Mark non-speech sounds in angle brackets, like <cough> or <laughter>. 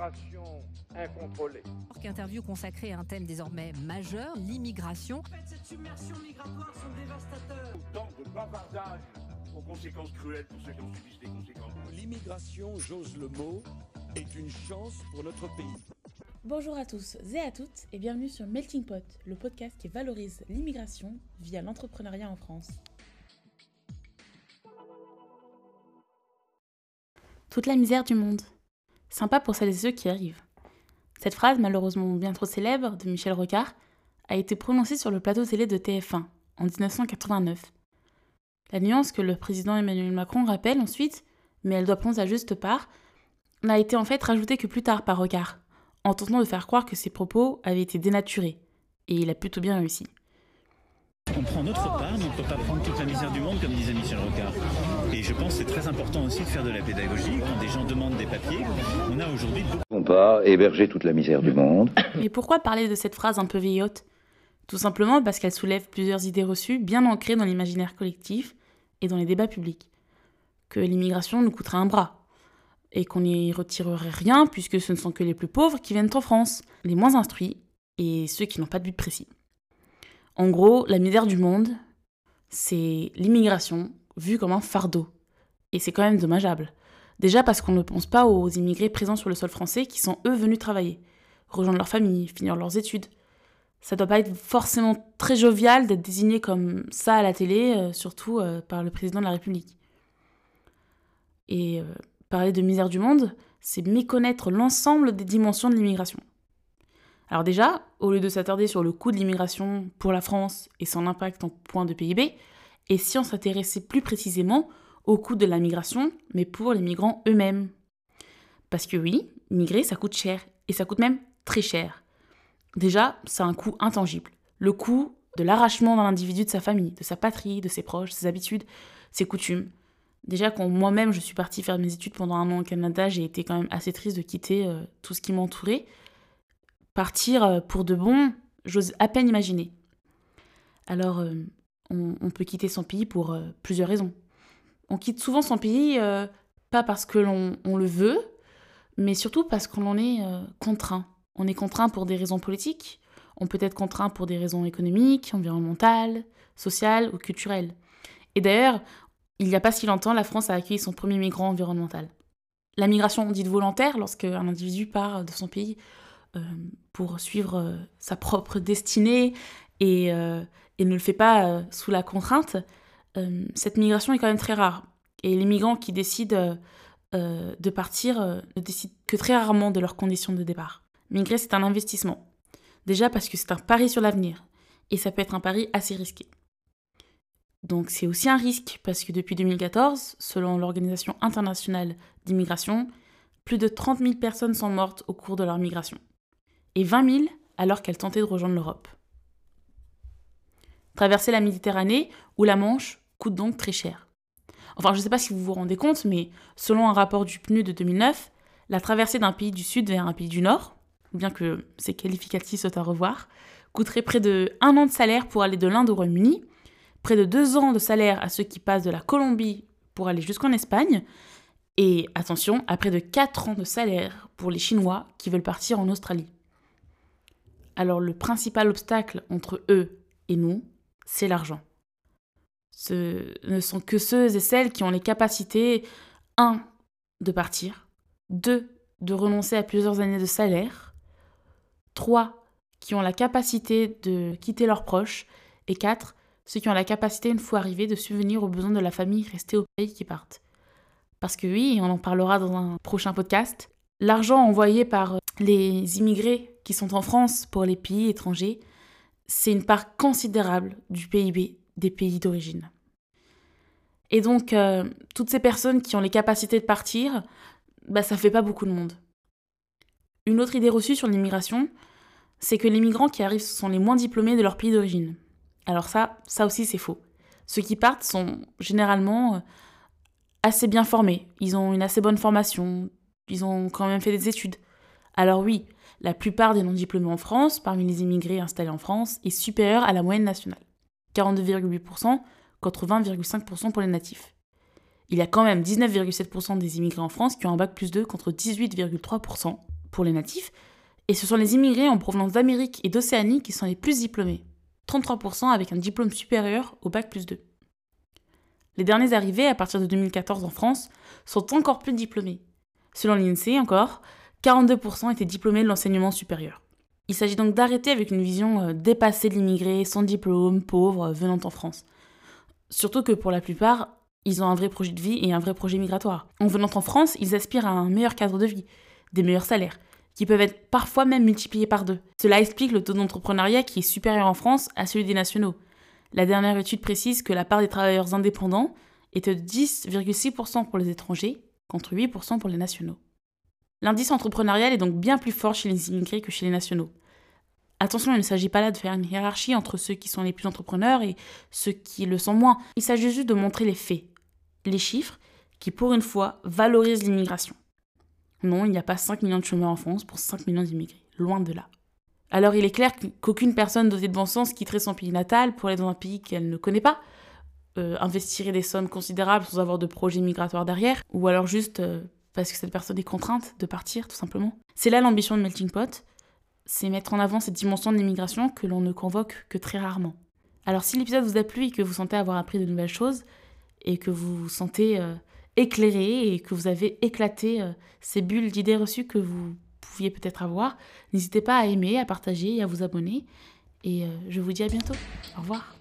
l'immigration incontrôlée. Interview consacrée à un thème désormais majeur, l'immigration. Cette submersion migratoire sont dévastateurs. Autant de bavardage aux conséquences cruelles pour ceux qui en subissent les conséquences. L'immigration, j'ose le mot, est une chance pour notre pays. Bonjour à tous et à toutes et bienvenue sur Melting Pot, le podcast qui valorise l'immigration via l'entrepreneuriat en France. Toute la misère du monde. Sympa pour celles et ceux qui arrivent. Cette phrase, malheureusement bien trop célèbre, de Michel Rocard, a été prononcée sur le plateau télé de TF1 en 1989. La nuance que le président Emmanuel Macron rappelle ensuite, mais elle doit prendre sa juste part, n'a été en fait rajoutée que plus tard par Rocard, en tentant de faire croire que ses propos avaient été dénaturés. Et il a plutôt bien réussi. Prend notre part, mais on ne peut pas prendre toute la misère du monde, comme disait Michel Rocard. Et je pense que c'est très important aussi de faire de la pédagogie. Quand des gens demandent des papiers, on a aujourd'hui beaucoup... On pas héberger toute la misère du monde. <coughs> Mais pourquoi parler de cette phrase un peu vieillotte? Tout simplement parce qu'elle soulève plusieurs idées reçues bien ancrées dans l'imaginaire collectif et dans les débats publics. Que l'immigration nous coûterait un bras, et qu'on n'y retirerait rien puisque ce ne sont que les plus pauvres qui viennent en France, les moins instruits et ceux qui n'ont pas de but précis. En gros, la misère du monde, c'est l'immigration vue comme un fardeau. Et c'est quand même dommageable. Déjà parce qu'on ne pense pas aux immigrés présents sur le sol français qui sont eux venus travailler, rejoindre leur famille, finir leurs études. Ça doit pas être forcément très jovial d'être désigné comme ça à la télé, euh, surtout euh, par le président de la République. Et euh, parler de misère du monde, c'est méconnaître l'ensemble des dimensions de l'immigration. Alors déjà, au lieu de s'attarder sur le coût de l'immigration pour la France et son impact en point de PIB, et si on s'intéressait plus précisément au coût de la migration, mais pour les migrants eux-mêmes Parce que oui, migrer, ça coûte cher, et ça coûte même très cher. Déjà, c'est un coût intangible. Le coût de l'arrachement d'un individu de sa famille, de sa patrie, de ses proches, ses habitudes, ses coutumes. Déjà, quand moi-même je suis partie faire mes études pendant un an au Canada, j'ai été quand même assez triste de quitter euh, tout ce qui m'entourait. Partir euh, pour de bon, j'ose à peine imaginer. Alors, euh, on, peut quitter son pays pour euh, plusieurs raisons. On quitte souvent son pays pas parce que l'on on le veut, mais surtout parce qu'on en est contraint. On est contraint pour des raisons politiques, on peut être contraint pour des raisons économiques, environnementales, sociales ou culturelles. Et d'ailleurs, il n'y a pas si longtemps, la France a accueilli son premier migrant environnemental. La migration dite volontaire, lorsque un individu part de son pays pour suivre euh, sa propre destinée et, euh, et, ne le fait pas euh, sous la contrainte, euh, cette migration est quand même très rare. Et les migrants qui décident euh, de partir ne décident que très rarement de leurs conditions de départ. Migrer, c'est un investissement. Déjà parce que c'est un pari sur l'avenir. Et ça peut être un pari assez risqué. Donc c'est aussi un risque parce que depuis 2014, selon l'Organisation internationale d'immigration, plus de 30 000 personnes sont mortes au cours de leur migration. Et 20 000 alors qu'elles tentaient de rejoindre l'Europe. Traverser la Méditerranée ou la Manche coûte donc très cher. Enfin, je ne sais pas si vous vous rendez compte, mais selon un rapport du PNUD de 2009, la traversée d'un pays du Sud vers un pays du Nord, bien que ces qualificatifs soient à revoir, coûterait près de un an de salaire pour aller de l'Inde au Royaume-Uni, près de deux ans de salaire à ceux qui passent de la Colombie pour aller jusqu'en Espagne, et attention, à près de quatre ans de salaire pour les Chinois qui veulent partir en Australie. Alors le principal obstacle entre eux et nous, c'est l'argent. Ce ne sont que ceux et celles qui ont les capacités, un, de partir, deux, de renoncer à plusieurs années de salaire, trois, qui ont la capacité de quitter leurs proches, et quatre, ceux qui ont la capacité, une fois arrivés, de subvenir aux besoins de la famille restée au pays qui partent. Parce que oui, on en parlera dans un prochain podcast, l'argent envoyé par les immigrés qui sont en France pour les pays étrangers, c'est une part considérable du PIB des pays d'origine. Et donc, euh, toutes ces personnes qui ont les capacités de partir, bah, ça fait pas beaucoup de monde. Une autre idée reçue sur l'immigration, c'est que les migrants qui arrivent sont les moins diplômés de leur pays d'origine. Alors ça, ça aussi c'est faux. Ceux qui partent sont généralement euh, assez bien formés, ils ont une assez bonne formation, ils ont quand même fait des études. Alors oui, la plupart des non-diplômés en France, parmi les immigrés installés en France, est supérieure à la moyenne nationale. 42,8% contre 20,5% pour les natifs. Il y a quand même 19,7% des immigrés en France qui ont un bac plus 2 contre 18,3% pour les natifs, et ce sont les immigrés en provenance d'Amérique et d'Océanie qui sont les plus diplômés, 33% avec un diplôme supérieur au bac plus 2. Les derniers arrivés à partir de 2014 en France sont encore plus diplômés. Selon l'INSEE encore, 42% étaient diplômés de l'enseignement supérieur. Il s'agit donc d'arrêter avec une vision euh, dépassée de l'immigré, sans diplôme, pauvre, euh, venant en France. Surtout que pour la plupart, ils ont un vrai projet de vie et un vrai projet migratoire. En venant en France, ils aspirent à un meilleur cadre de vie, des meilleurs salaires, qui peuvent être parfois même multipliés par deux. Cela explique le taux d'entrepreneuriat qui est supérieur en France à celui des nationaux. La dernière étude précise que la part des travailleurs indépendants est de 10,6% pour les étrangers, contre 8% pour les nationaux. L'indice entrepreneurial est donc bien plus fort chez les immigrés que chez les nationaux. Attention, il ne s'agit pas là de faire une hiérarchie entre ceux qui sont les plus entrepreneurs et ceux qui le sont moins. Il s'agit juste de montrer les faits, les chiffres, qui pour une fois valorisent l'immigration. Non, il n'y a pas 5 millions de chômeurs en France pour 5 millions d'immigrés, loin de là. Alors il est clair qu'aucune personne dotée de bon sens quitterait son pays natal pour aller dans un pays qu'elle ne connaît pas, euh, investirait des sommes considérables sans avoir de projet migratoire derrière, ou alors juste euh, parce que cette personne est contrainte de partir, tout simplement. C'est là l'ambition de Melting Pot, c'est mettre en avant cette dimension de l'immigration que l'on ne convoque que très rarement. Alors si l'épisode vous a plu et que vous sentez avoir appris de nouvelles choses, et que vous vous sentez euh, éclairé et que vous avez éclaté euh, ces bulles d'idées reçues que vous pouviez peut-être avoir, n'hésitez pas à aimer, à partager et à vous abonner. Et je vous dis à bientôt. Au revoir.